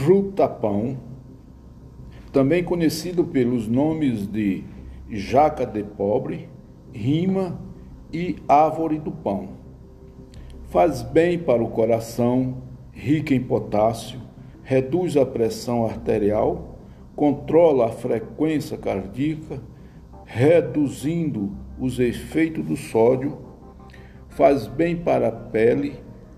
fruta-pão, também conhecido pelos nomes de jaca de pobre, rima e árvore do pão. Faz bem para o coração, rica em potássio, reduz a pressão arterial, controla a frequência cardíaca, reduzindo os efeitos do sódio, faz bem para a pele,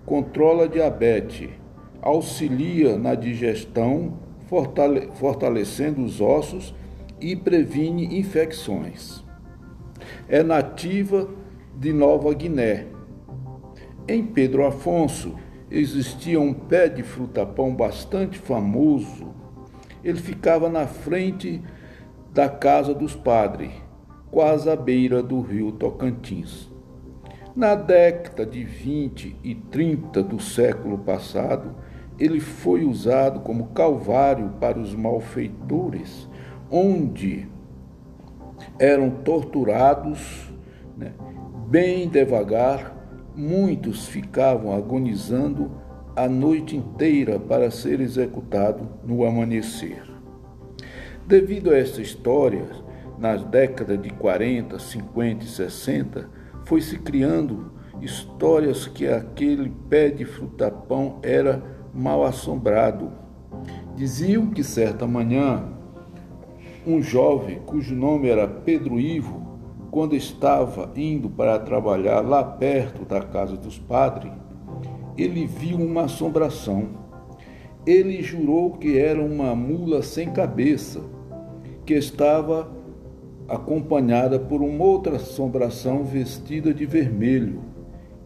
controla a diabetes, auxilia na digestão, fortale fortalecendo os ossos e previne infecções. É nativa de Nova Guiné. Em Pedro Afonso existia um pé de fruta-pão bastante famoso. Ele ficava na frente da casa dos padres, quase à beira do rio Tocantins. Na década de 20 e 30 do século passado, ele foi usado como calvário para os malfeitores, onde eram torturados né, bem devagar, muitos ficavam agonizando a noite inteira para ser executado no amanhecer. Devido a esta história, nas décadas de 40, 50 e 60, foi se criando histórias que aquele pé de frutapão era mal assombrado. Diziam que certa manhã um jovem cujo nome era Pedro Ivo, quando estava indo para trabalhar lá perto da casa dos padres, ele viu uma assombração. Ele jurou que era uma mula sem cabeça, que estava acompanhada por uma outra assombração vestida de vermelho.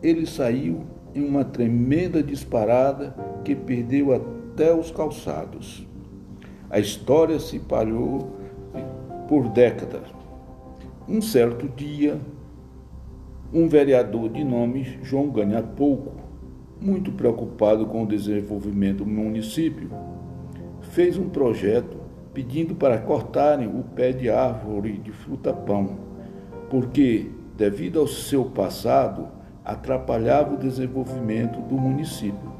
Ele saiu em uma tremenda disparada que perdeu até os calçados. A história se espalhou por décadas. Um certo dia, um vereador de nome João Ganha Pouco, muito preocupado com o desenvolvimento do município, fez um projeto pedindo para cortarem o pé de árvore de fruta-pão, porque, devido ao seu passado, atrapalhava o desenvolvimento do município.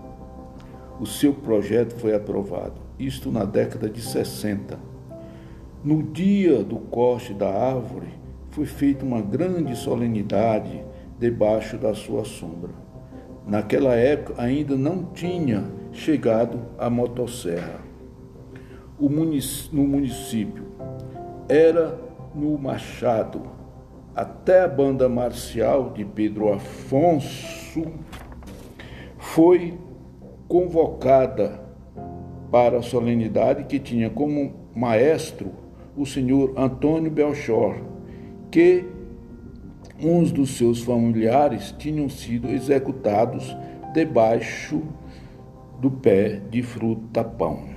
O seu projeto foi aprovado, isto na década de 60. No dia do corte da árvore, foi feita uma grande solenidade debaixo da sua sombra. Naquela época ainda não tinha chegado a motosserra. O munic no município era no Machado, até a banda marcial de Pedro Afonso foi convocada para a solenidade que tinha como maestro o senhor Antônio Belchor, que uns dos seus familiares tinham sido executados debaixo do pé de fruta-pão.